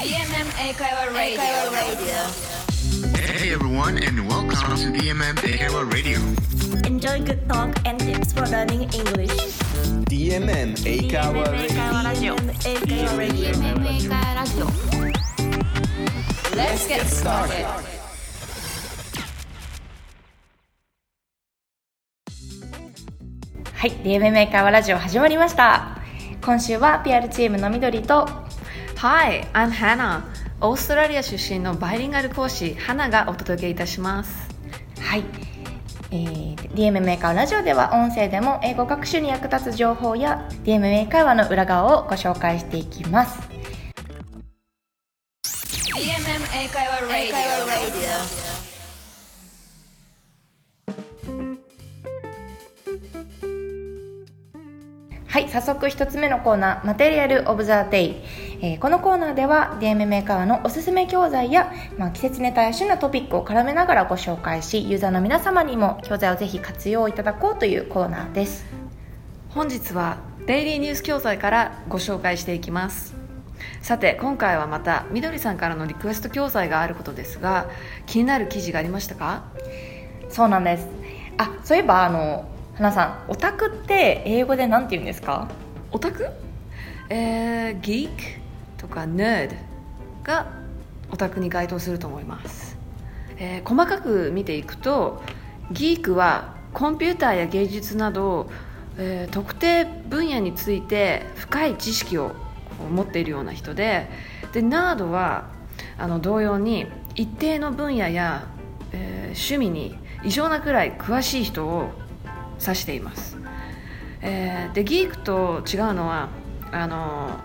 DMM 英会話 Radio. Hey everyone, and welcome to DMM Eikaiwa Radio. Enjoy good talk and tips for learning English. DMM 英会話 Radio 話ラジオ Let's get started. はい、DMM 英会話ラジオ始まりました。今週は PR チームの緑と Hi, I'm Hannah. オーストラリア出身のバイリンガル講師、花がお届けいたします。はい、えー、DMM 英会話ラジオでは音声でも英語学習に役立つ情報や DMM 英会話の裏側をご紹介していきます。DMM 英会話 Radio. はい、早速一つ目のコーナー、マテリアルオブザデイ。えーこのコーナーでは DMM 英会話のおすすめ教材や、まあ、季節ネタや旬なトピックを絡めながらご紹介し、ユーザーの皆様にも教材をぜひ活用いただこうというコーナーです。本日はデイリーニュース教材からご紹介していきます。さて、今回はまたみどりさんからのリクエスト教材があることですが、気になる記事がありましたか？そうなんです。あ、そういえばあの花さん、オタクって英語でなんて言うんですか？オタク？えー、ギークとかネードがオタクに該当すると思います、えー細かく見ていくとギークはコンピューターや芸術など、えー特定分野について深い知識を持っているような人ででナードはあの同様に一定の分野や、えー趣味に異常なくらい詳しい人を指しています。えーでギークと違うのはあの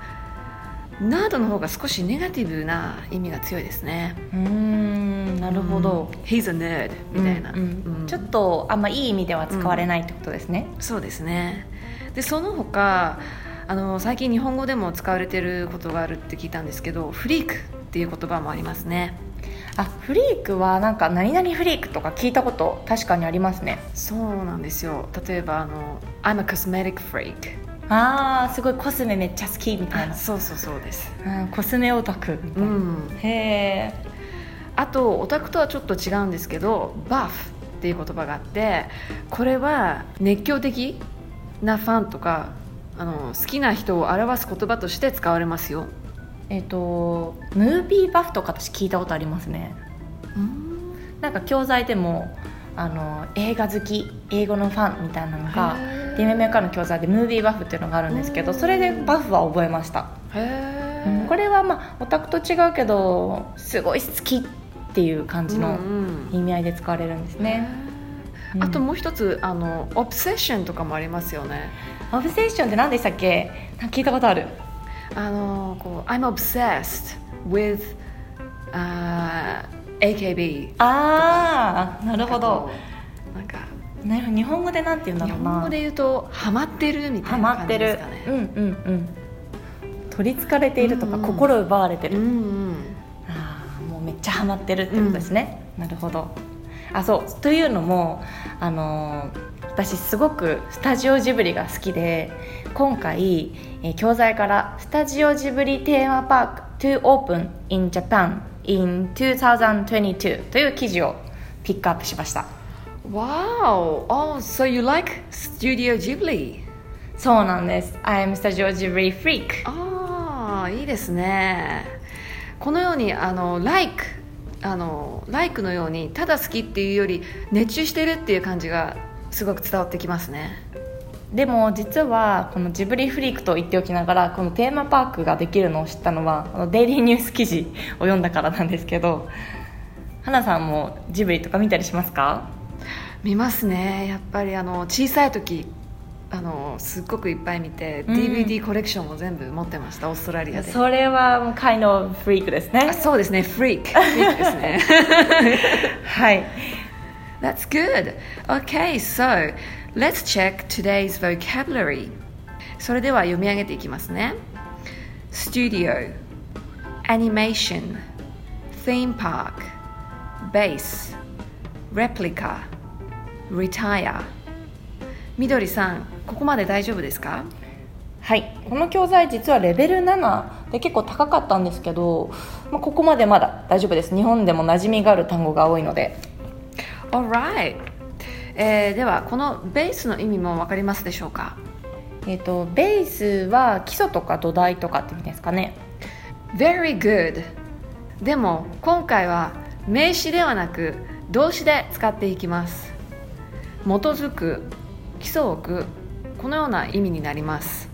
ナードの方が少しネガティブな意味が強いですね。うーん、なるほど。He's a nerd みたいな、うんうん。うん。ちょっとあんまいい意味では使われないってことですね。そうですね。でその他あの最近日本語でも使われていることがあるって聞いたんですけどフリークっていう言葉もありますねあ、フリークはなんか何々フリークとか聞いたこと確かにありますね。そうなんですよ。例えばあの I'm a cosmetic freak あーすごいコスメめっちゃ好きみたいな、そうそうそうです。うん、コスメオタクみたいな、うん。へえあとオタクとはちょっと違うんですけどバフっていう言葉があってこれは熱狂的なファンとかあの好きな人を表す言葉として使われますよえっ、とムービーバフとか私聞いたことありますね。なんか教材でもあの映画好き英語のファンみたいなのがへー。DMM からの教材でムービーバフっていうのがあるんですけどそれでバフは覚えました、へうんこれはまあオタクと違うけどすごい好きっていう感じの意味合いで使われるんですね、うん。あともう一つあのオブセッションとかもありますよね。オブセッションって何でしたっけ？聞いたことあるあのこう I'm obsessed with、uh, AKB ああなるほど。なんか日本語でなんて言うんだ日ろうな。本語で言うとハマってるみたハいな感じですかね。うんうんうん。取りつかれているとか、うん。うん心奪われてる、うんうん。ああもうめっちゃハマってるってことですね、なるほど。あそう。というのもあのー私すごくスタジオジブリが好きで今回、えー教材からスタジオジブリテーマパーク to open in Japan in 2022という記事をピックアップしました Wow! Oh, so you like Studio Ghibli? そうなんです I'm Studio Ghibli freak ああ、いいですね。このようにあの like あの like のようにただ好きっていうより熱中してるっていう感じがすごく伝わってきますね。でも実はこのジブリフリークと言っておきながらこのテーマパークができるのを知ったのは あのデイリーニュース記事を読んだからなんですけど花さんもジブリとか見たりしますか？見ますね。やっぱりあの小さい時あのすっごくいっぱい見て、うん DVD コレクションも全部持ってましたオーストラリアで。それはもう kind of フリークですねあそうですね、フリーク。フリークですね。はい That's good. Okay, so let's check today's vocabulary. それでは読み上げていきますね。Studio, Animation, Theme Park, Base, Replica, Retire. みどりさん、ここまで大丈夫ですか？はい、この教材実はレベル7で結構高かったんですけど、まあ、ここまでまだ大丈夫です日本でも馴染みがある単語が多いので Alright、えーではこのベースの意味も分かりますでしょうか？えっ、とベースは基礎とか土台とかって意味ですかね。Very good でも今回は名詞ではなく動詞で使っていきます。基づく基礎を置くこのような意味になります。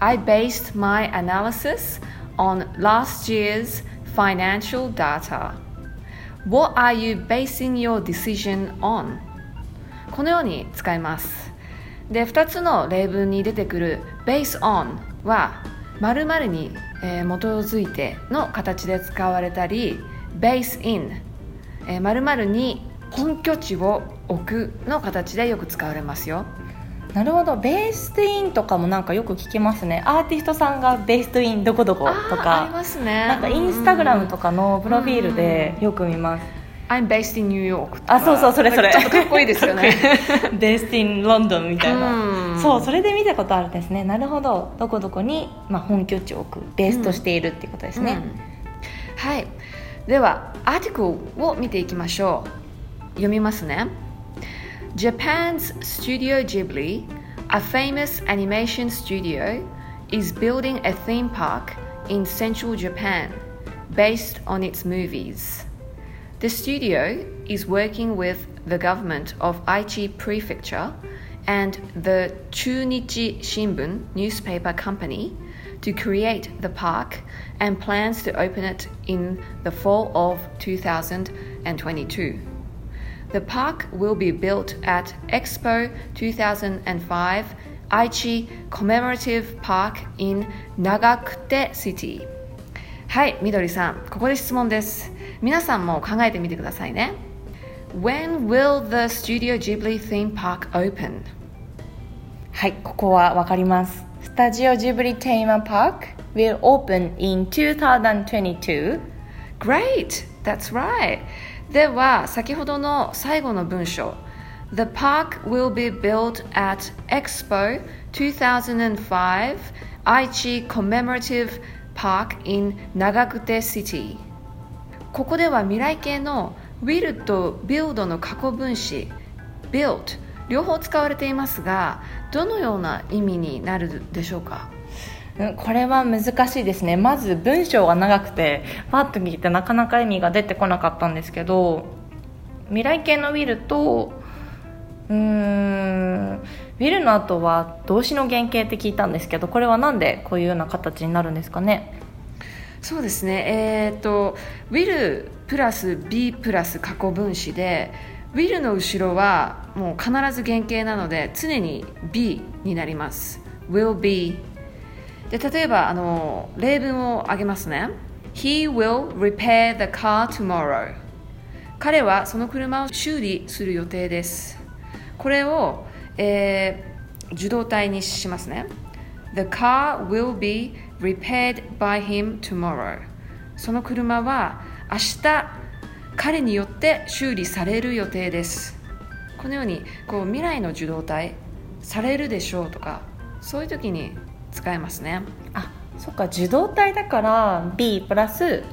I based my analysis on last year's financial data. What are you basing your decision on? このように使います。で2つの例文に出てくる base on は〇〇に、えー基づいての形で使われたり base in に本拠地を置くの形でよく使われますよ。なるほど。ベーストインとかもなんかよく聞きますね。アーティストさんがベーストインどこどことあーありかますね。なんかインスタグラムとかのプロフィールでよく見ます I'm based in New York あそうそうそれそれ。ちょっとかっこいいですよね。ベーストインロンドンみたいな。うん。そうそれで見たことあるんですね。なるほど。どこどこに、まあ、本拠地を置くベースとしているっていうことですね、うん。はい。ではアーティクルを見ていきましょう。読みますね。Japan's Studio Ghibli, a famous animation studio, is building a theme park in central Japan based on its movies. The studio is working with the government of Aichi Prefecture and the Chunichi Shimbun newspaper company to create the park and plans to open it in the fall of 2022. The park will be built at Expo 2005 Aichi Commemorative Park in Nagakute City. はい、みどりさん、ここで質問です。皆さんも考えてみてくださいね。When will the Studio Ghibli theme park open? はいここはわかりますスタジオジブリテーマパーク will open in 2022 Great! That's right! では、先ほどの最後の文章 The park will be built at Expo 2005 Aichi Commemorative Park in Nagakute City. ここでは未来形の will と build の過去分詞 built 両方使われていますがどのような意味になるでしょうか？これは難しいですね。まず文章が長くてパッと聞いてなかなか意味が出てこなかったんですけど未来形の will とうーん will の後は動詞の原型って聞いたんですけどこれはなんでこういうような形になるんですかね？そうですね。えっ、と will プラス be プラス過去分詞で will の後ろはもう必ず原型なので常に be になります。will be で例えばあの例文を挙げますね。He will repair the car tomorrow 彼はその車を修理する予定です。これを、えー受動体にしますね。The car will be repaired by him tomorrow. その車は明日彼によって修理される予定です。このようにこう未来の受動体されるでしょうとかそういう時に使えますね。あそっか受動体だから B プラス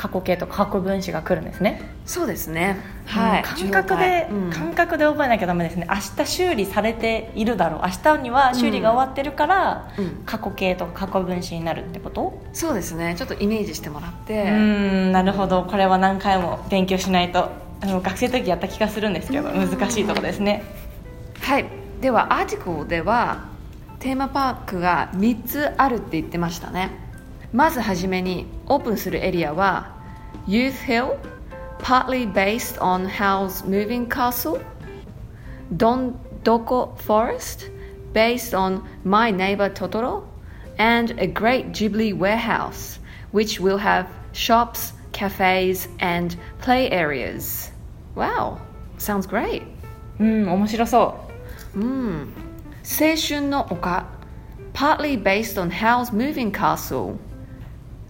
過去形と過去分詞が来るんですね。そうですね。はい、感覚で、うん。感覚で覚えなきゃダメですね。明日修理されているだろう。明日には修理が終わってるから、うん。過去形とか過去分詞になるってこと？そうですね。ちょっとイメージしてもらって、うーんなるほど。これは何回も勉強しないとあの学生の時やった気がするんですけど難しいとこですね。はい。ではアーティクルではテーマパークが3つあるって言ってましたねまずはじめにオープンするエリアは Youth Hill partly based on Howl's Moving Castle Don Doko Forest based on My Neighbor Totoro and a great Ghibli warehouse which will have shops, cafes and play areas Wow, sounds great うん面白そうん、青春の丘 partly based on Howl's Moving Castle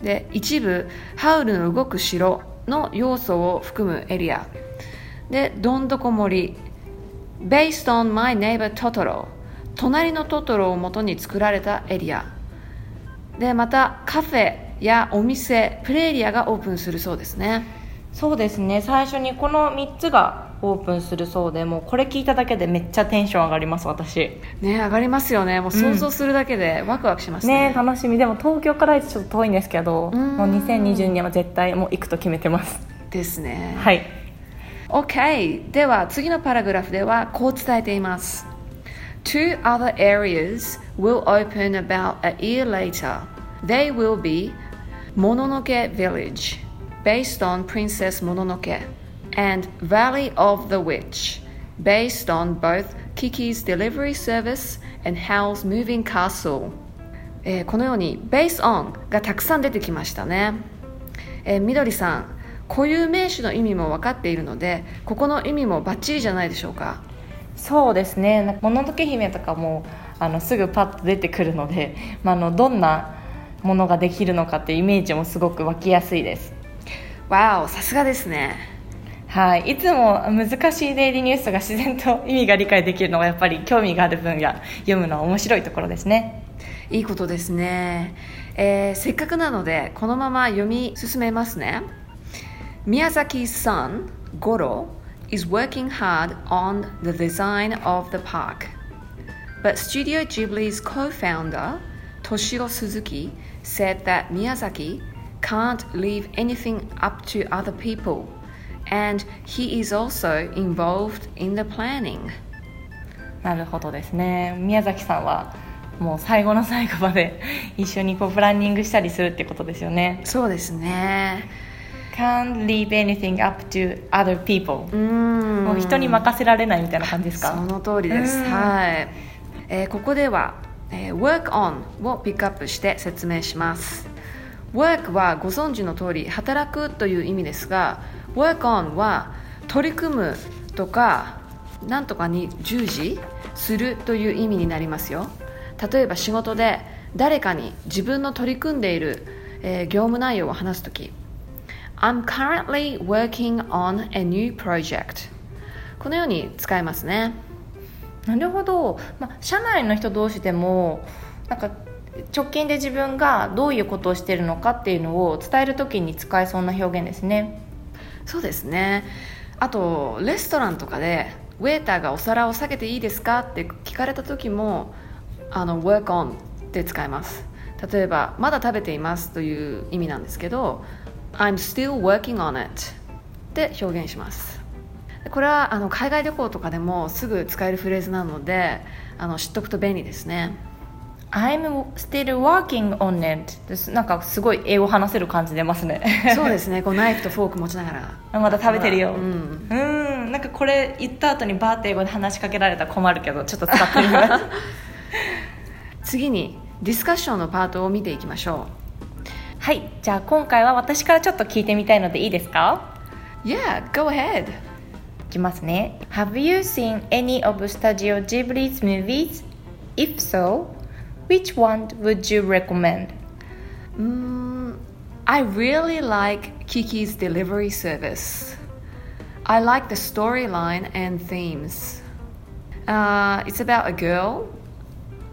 で一部ハウルの動く城の要素を含むエリア。でどんどこ森。Based on My Neighbor Totoro 隣のトトロを元に作られたエリア。でまたカフェやお店プレーリアがオープンするそうですね。そうですね。最初にこの3つがオープンするそうでもうこれ聞いただけでめっちゃテンション上がります私。ね上がりますよね。もう想像するだけでワクワクしますね,、ね楽しみ。でも東京からちょっと遠いんですけどん。もう2022年は絶対もう行くと決めてます。ですね。はい。OK では次のパラグラフではこう伝えています。Two other areas will open about a year later. They will be Mononoke Village based on Princess Mononoke and Valley of the Witch based on both Kiki's delivery service and Howl's moving castle. えーこのように based on がたくさん出てきましたね、えーみどりさん固有名詞の意味も分かっているのでここの意味もバッチリじゃないでしょうか？そうですね。もののけ姫とかもあのすぐパッと出てくるので、まあ、あのどんなものができるのかっていうイメージもすごく湧きやすいです。わおさすがですねはい、いつも難しいデイリーニュースが自然と意味が理解できるのがやっぱり興味がある分野読むのは面白いところですねいいことですね、えーせっかくなのでこのまま読み進めますね Miyazaki's son, Goro, is working hard on the design of the park. But Studio Ghibli's co founder, Toshiro Suzuki, said that Miyazaki can't leave anything up to other people, and he is also involved in the planning. なるほどですね。宮崎さんはもう最後の最後まで 一緒にこうプランニングしたりするってことですよね。そうですね。Can't leave anything up to other people. うーん。もう人に任せられないみたいな感じですか？その通りです、うん。はい、えーここでは、えー work on をピックアップして説明します。work はご存知の通り働くという意味ですが work on は取り組むとかなんとかに従事するという意味になりますよ。例えば仕事で誰かに自分の取り組んでいる、えー業務内容を話すとき I'm currently working on a new project このように使えますね。なるほど、まあ、社内の人同士でもなんか直近で自分がどういうことをしているのかっていうのを伝えるときに使えそうな表現ですね。そうですね。あとレストランとかでウェーターがお皿を下げていいですか？って聞かれた時もあの work on って使えます。例えばまだ食べていますという意味なんですけど I'm still working on it って表現します。これはあの海外旅行とかでもすぐ使えるフレーズなのであの知っとくと便利ですね。I'm still working on it. です。なんかすごい英語話せる感じ出ますね。そうですね。こうナイフとフォーク持ちながら。まだ食べてるよ。うん。うん。なんかこれ言った後にバーって英語で話しかけられたら困るけどちょっと使ってみます。次にディスカッションのパートを見ていきましょはい。じゃあ今回は私からちょっと聞いてみたいのでいいですか？う Yeah, go ahead. いきますね。Have you seen any of Studio Ghibli's movies? If so, which one would you recommend? Mm, I really like Kiki's delivery service. I like the storyline and themes. Uh, it's about a girl.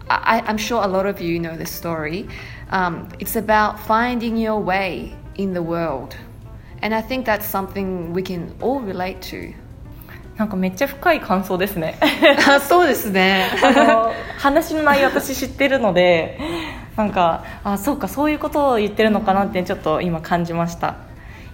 I, I'm sure a lot of you know the story. Um, it's about finding your way in the world. And I think that's something we can all relate to. なんかめっちゃ深い感想ですね。そうですね。あの話の内容私知ってるのでなんかあそうかそういうことを言ってるのかなってちょっと今感じました。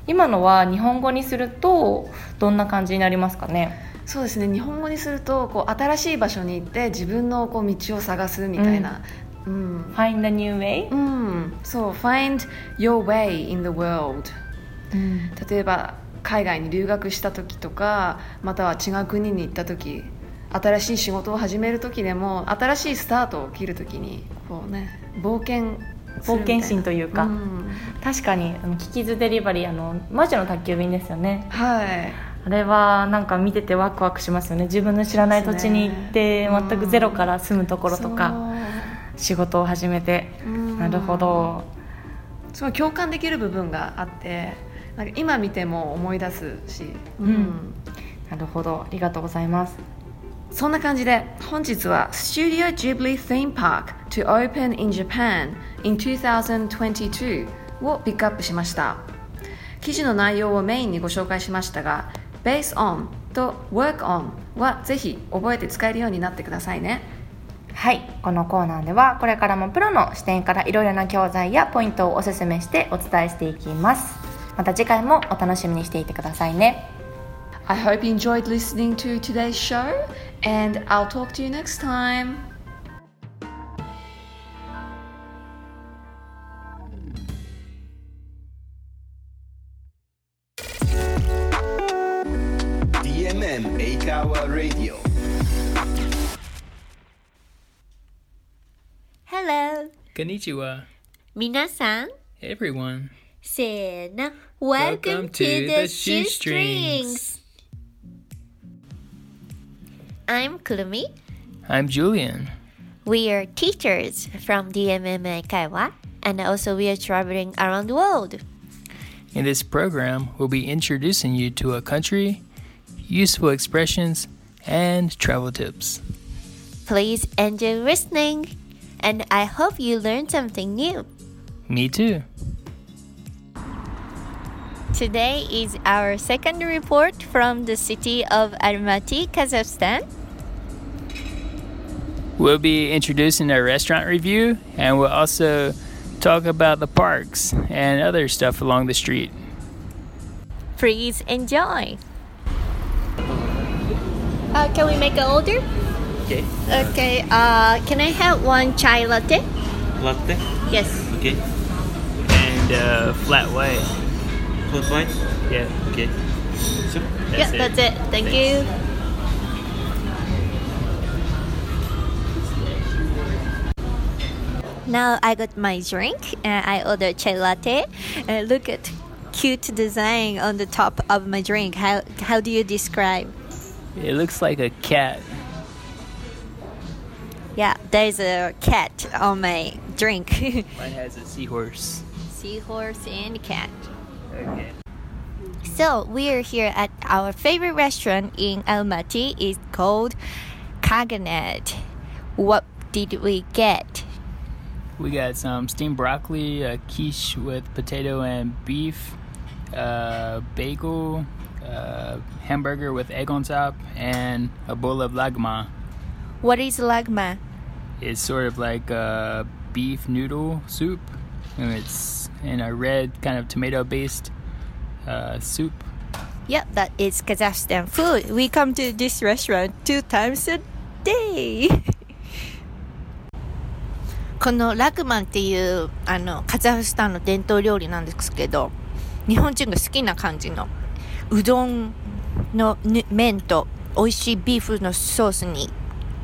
今のは日本語にするとどんな感じになりますかね？そうですね。日本語にするとこう新しい場所に行って自分のこう道を探すみたいな、うん、Find a new way? うん、そう find your way in the world 例えば海外に留学した時とかまたは違う国に行った時新しい仕事を始める時でも新しいスタートを切る時にこうね冒険冒険心というか。ん。確かにキキズデリバリーあの魔女の宅急便ですよね。はい。あれはなんか見ててワクワクしますよね。自分の知らない土地に行ってそうね。全くゼロから住むところとか仕事を始めて。うん。なるほど。すごい共感できる部分があって今見ても思い出すし、うん。なるほど。ありがとうございます。そんな感じで本日は Studio Ghibli Theme Park to open in Japan in 2022をピックアップしました。記事の内容をメインにご紹介しましたが Base on と Work on はぜひ覚えて使えるようになってくださいね。はい。このコーナーではこれからもプロの視点からいろいろな教材やポイントをおすすめしてお伝えしていきますまた次回もお楽しみにしていてくださいね I hope you enjoyed listening to today's show and I'll talk to you next time DMM エイカワ Radio Hello こんにちは。皆さん Everyone. せーの Welcome to the Shoestrings I'm Kurumi I'm Julian. We are teachers from DMM Kaiwa and also we are traveling around the world In this program, we'll be introducing you to a country, useful expressions, and travel tips. Please enjoy listening and I hope you learned something new Me too. Today is our second report from the city of Almaty, Kazakhstan. We'll be introducing a restaurant review, and we'll also talk about the parks and other stuff along the street. Please enjoy. Uh, can we make an order? Okay. Okay. Uh, can I have one chai latte? Latte. Yes. Okay. And uh, flat white. Flat white. Yeah. Okay. Sure. yeah, that's it. Thank you. Now I got my drink and I ordered chai latte. And look at cute design on the top of my drink. How how do you describe? It looks like a cat. Yeah, there's a cat on my drink. Mine has a seahorse. Seahorse and cat. Okay. So we're here at our favorite restaurant in Almaty. It's called Kaganet. What did we get? We got some steamed broccoli, a quiche with potato and beef, uh, bagel, uh, hamburger with egg on top, and a bowl of lagma. What is lagma? It's sort of like a beef noodle soup, and it's in a red kind of tomato-based uh, soup. Yeah, that is Kazakhstan food. We come to this restaurant two times a day. このラグマンっていうあのカザフスタンの伝統料理なんですけど日本人が好きな感じのうどんの麺と美味しいビーフのソースに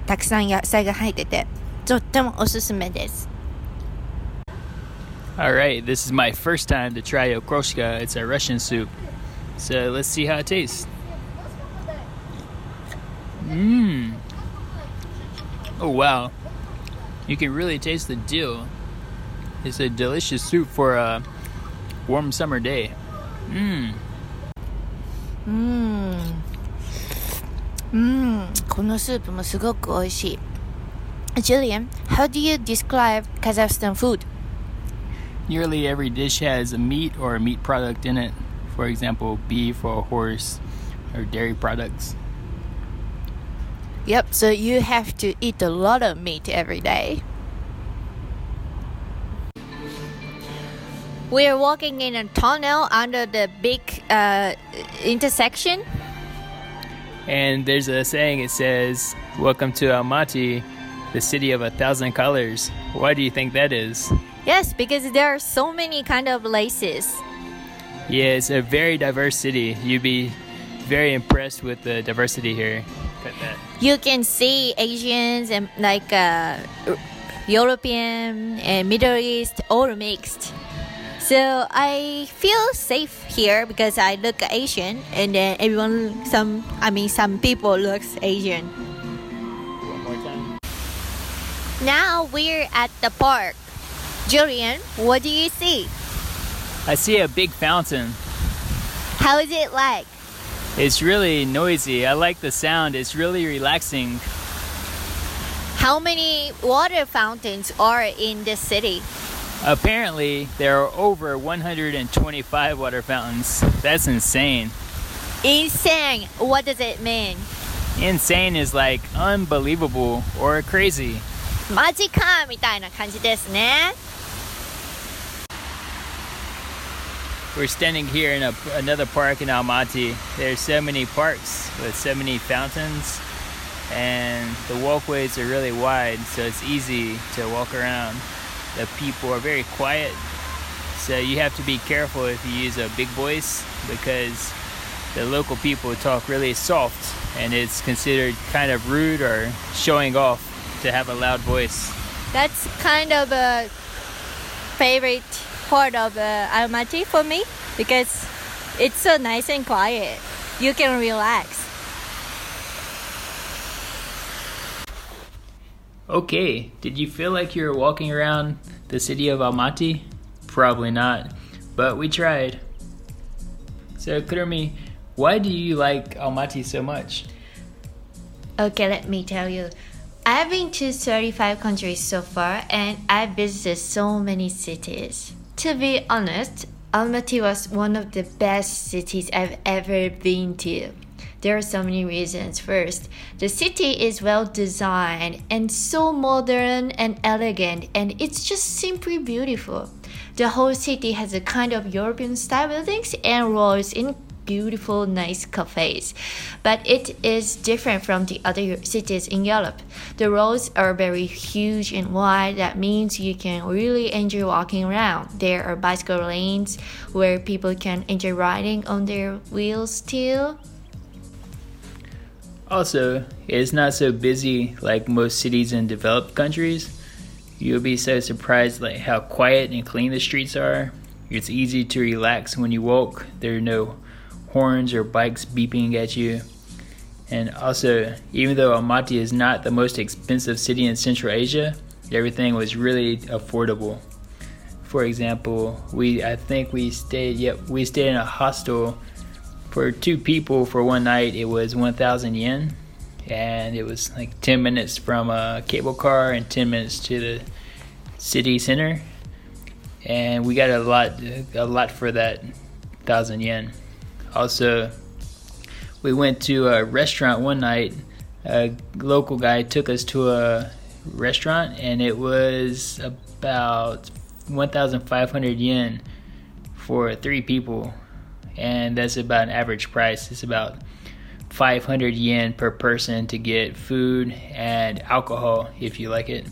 たくさん野菜が入っててとってもおすすめです All right, this is my first time to try okroshka. It's a Russian soup. So let's see how it tastes. Mmm. Oh, wow. You can really taste the dill. It's a delicious soup for a warm summer day. Mmm. Mmm. mmm. julian how do you describe Kazakhstan food? Nearly every dish has a meat or a meat product in it. For example, beef or horse or dairy products. Yep, so you have to eat a lot of meat every day. We're walking in a tunnel under the big uh, intersection. And there's a saying it says, Welcome to Almaty, the city of a thousand colors. Why do you think that is? Yes, because there are so many kind of laces. Yeah, it's a very diverse city. You'd be very impressed with the diversity here. You can see Asians and like uh, European and Middle East all mixed. So I feel safe here because I look Asian and then everyone some I mean some people looks Asian. One more time. Now we're at the park. Julian, what do you see? I see a big fountain. How is it like? It's really noisy. I like the sound. It's really relaxing. How many water fountains are in the city? Apparently, there are over 125 water fountains. That's insane. Insane. What does it mean? Insane is like unbelievable or crazy. マジかみたいな感じですね。 We're standing here in a, another park in Almaty. There's so many parks with so many fountains, and the walkways are really wide, so it's easy to walk around. The people are very quiet, so you have to be careful if you use a big voice because the local people talk really soft, and it's considered kind of rude or showing off to have a loud voice. That's kind of a favorite part of uh, Almaty for me because it's so nice and quiet. You can relax. Okay, did you feel like you were walking around the city of Almaty? Probably not, but we tried. So, Kurumi, why do you like Almaty so much? Okay, let me tell you. I've been to 35 countries so far and I've visited so many cities. To be honest, Almaty was one of the best cities I've ever been to. There are so many reasons. First, the city is well designed and so modern and elegant, and it's just simply beautiful. The whole city has a kind of European style buildings and roads in beautiful, nice cafes. But it is different from the other cities in Europe. The roads are very huge and wide. That means you can really enjoy walking around. There are bicycle lanes where people can enjoy riding on their wheels too. Also, it's not so busy like most cities in developed countries. You'll be so surprised like how quiet and clean the streets are. It's easy to relax when you walk. There are no horns or bikes beeping at you. And also, even though Almaty is not the most expensive city in Central Asia, everything was really affordable. For example, we I think we stayed yep, we stayed in a hostel for two people for one night. It was 1000 yen and it was like 10 minutes from a cable car and 10 minutes to the city center. And we got a lot a lot for that 1000 yen. Also, we went to a restaurant one night. A local guy took us to a restaurant, and it was about 1,500 yen for three people, and that's about an average price. It's about 500 yen per person to get food and alcohol if you like it.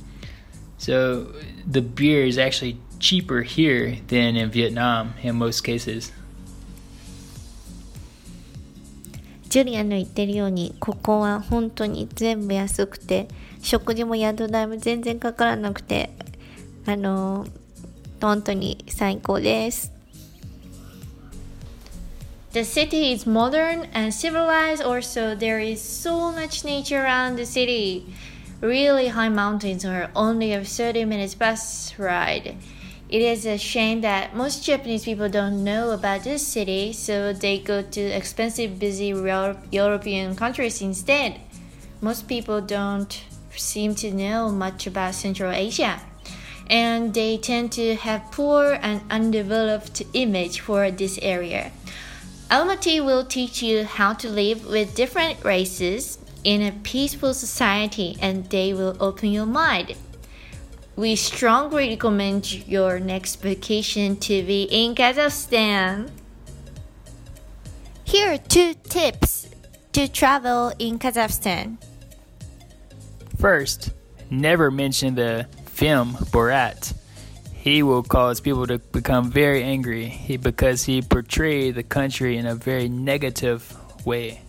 So the beer is actually cheaper here than in Vietnam in most cases. ジュリアの言ってるようにここは本当に全部安くて食事も宿代も全然かからなくてあの本当に最高です The city is modern and civilized also there is so much nature around the city really high mountains are only a 30 minutes bus ride It is a shame that most Japanese people don't know about this city, so they go to expensive, busy European countries instead. Most people don't seem to know much about Central Asia, and they tend to have poor and undeveloped image for this area. Almaty will teach you how to live with different races in a peaceful society, and they will open your mind. We strongly recommend your next vacation to be in Kazakhstan. Here are two tips to travel in Kazakhstan. First, never mention the film Borat. He will cause people to become very angry because he portrayed the country in a very negative way.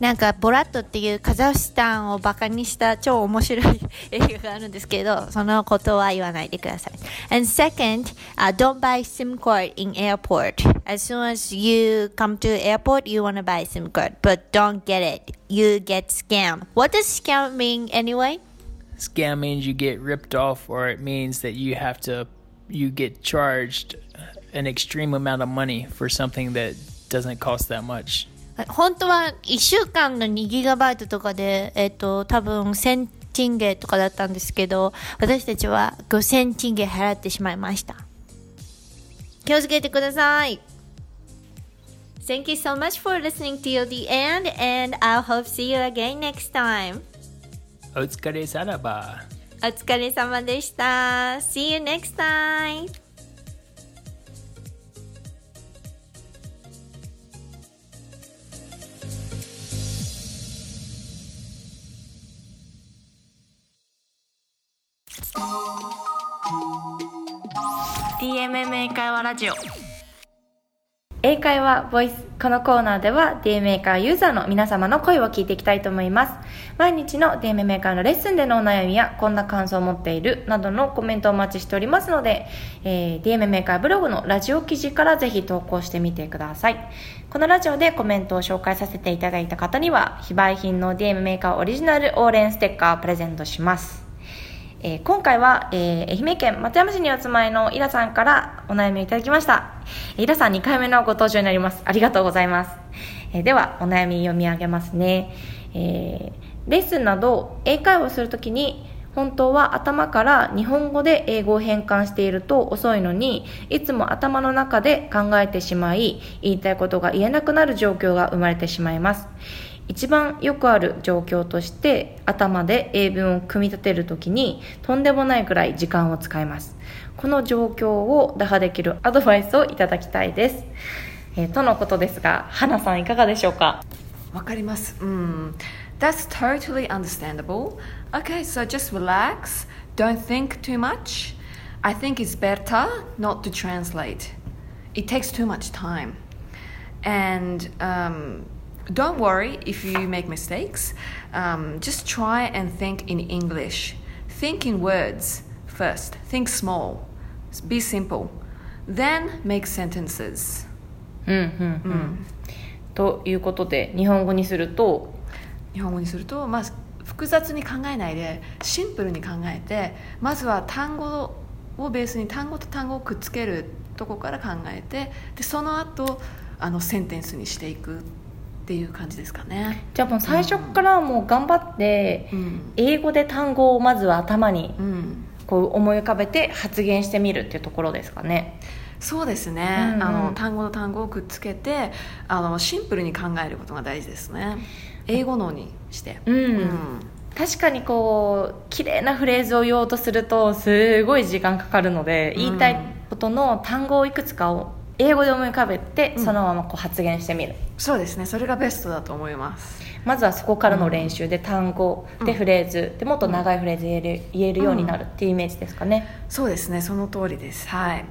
なんかボラットっていうカザフスタンをバカにした超面白い映画があるんですけどそのことは言わないでください And second、uh, don't buy SIM card in airport as soon as you come to airport you want to buy SIM card but don't get it you get scam what does scam mean anyway Scam means you get ripped off, or it means that you have to, you get charged an extreme amount of money for something that doesn't cost that much. 本当は1週間の2ギガバイトとかで、えっ、と、多分1000チンゲとかだったんですけど、私たちは5000チンゲ払ってしまいました。気をつけてください。Thank you so much for listening till the end and I hope see you again next time. お疲れさらば。お疲れ様でした。See you next time. DMM 英会話ラジオ。英会話ボイス。このコーナーでは DM メーカーユーザーの皆様の声を聞いていきたいと思います。毎日の DM メーカーのレッスンでのお悩みやこんな感想を持っているなどのコメントをお待ちしておりますので、えー DM メーカーブログのラジオ記事からぜひ投稿してみてください。このラジオでコメントを紹介させていただいた方には非売品の DM メーカーオリジナルオーレンステッカーをプレゼントします。えー今回は、えー愛媛県松山市にお住まいのイラさんからお悩みをいただきました。イラさん2回目のご登場になります。ありがとうございます。えーでは、お悩み読み上げますね。えーレッスンなど英会話をするときに本当は頭から日本語で英語を変換していると遅いのにいつも頭の中で考えてしまい言いたいことが言えなくなる状況が生まれてしまいます一番よくある状況として頭で英文を組み立てるときにとんでもないくらい時間を使いますこの状況を打破できるアドバイスをいただきたいです、えーとのことですが花さんいかがでしょうかわかります。うん。That's totally understandable. Okay, so just relax. Don't think too much. I think it's better not to translate. It takes too much time. And um, don't worry if you make mistakes. Um, just try and think in English. Think in words first. Think small. Be simple. Then make sentences. うんうんうん、ということで日本語にすると日本語にすると、まあ、複雑に考えないでシンプルに考えてまずは単語をベースに単語と単語をくっつけるとこから考えてでその後あのセンテンスにしていくっていう感じですかね。じゃあもう最初からもう頑張ってうん。英語で単語をまずは頭にうん。こう思い浮かべて発言してみるっていうところですかね。そうですね、うんうん。あの単語と単語をくっつけてあのシンプルに考えることが大事ですね。英語のにして、うん、うん。確かにこう綺麗なフレーズを言おうとするとすごい時間かかるので、言いたいことの単語をいくつかを英語で思い浮かべて、うん。そのままこう発言してみる。そうですねそれがベストだと思います。まずはそこからの練習で単語でうんフレーズでもっと長いフレーズ言える言えるようになるっていうイメージですかね、そうですねその通りです。はい。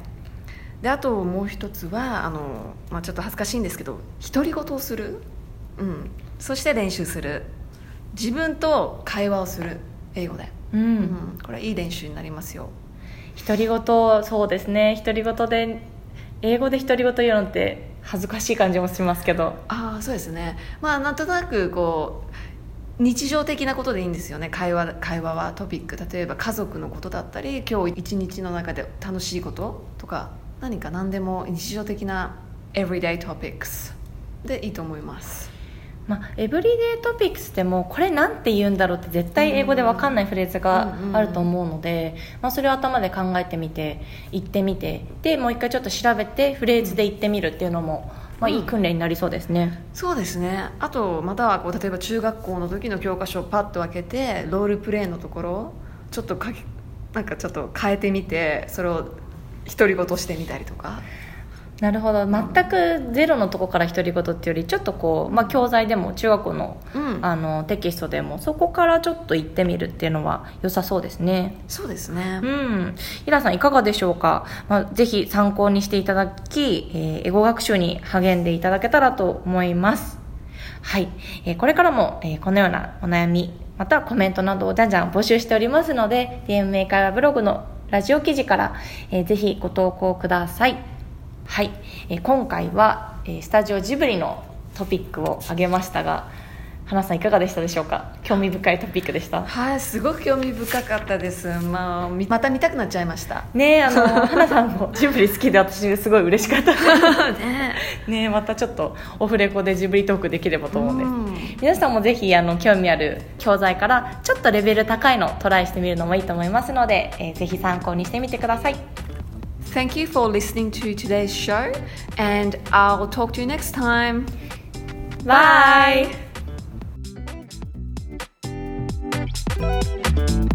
であともう一つはあの、まあ、ちょっと恥ずかしいんですけど独り言をする、うん、そして練習する。自分と会話をする。英語で、うん。うん。これはいい練習になりますよ。独り言そうですね。独り言で英語で独り言言うのって恥ずかしい感じもしますけど。ああそうですね。まあなんとなくこう日常的なことでいいんですよね。会話会話はトピック。例えば家族のことだったり今日一日の中で楽しいこととか何か何でも日常的な everyday topics でいいと思います。まあ、エブリデイトピックスでもこれなんて言うんだろうって絶対英語で分かんないフレーズがあると思うので、まあ、それを頭で考えてみて言ってみてでもう一回ちょっと調べてフレーズで言ってみるっていうのも、まあ、いい訓練になりそうですね、そうですね。あとまたはこう例えば中学校の時の教科書をパッと開けてロールプレイのところちょっと書きなんかちょっと変えてみてそれを独り言してみたりとかなるほど。全くゼロのとこから独り言っていうよりちょっとこう、まあ、教材でも中学校の,、うん。あのテキストでもそこからちょっと言ってみるっていうのは良さそうですね。そうですね。うん、イラさんいかがでしょうか、まあ、ぜひ参考にしていただき、えー英語学習に励んでいただけたらと思います。はい、えーこれからも、えーこのようなお悩みまたはコメントなどをじゃんじゃん募集しておりますので DM 会話ブログのラジオ記事から、えーぜひご投稿くださいはい、えー今回は、えースタジオジブリのトピックを挙げましたが花さんいかがでしたでしょうか？興味深いトピックでした。はいすごく興味深かったです、まあ、みまた見たくなっちゃいました。ねえあの 花さんもジブリ好きで私すごい嬉しかった。ね ねえまたちょっとオフレコでジブリトークできればと思うんで、うん。皆さんもぜひあの興味ある教材からちょっとレベル高いのトライしてみるのもいいと思いますので、えーぜひ参考にしてみてください Thank you for listening to today's show, and I'll talk to you next time. Bye. Bye.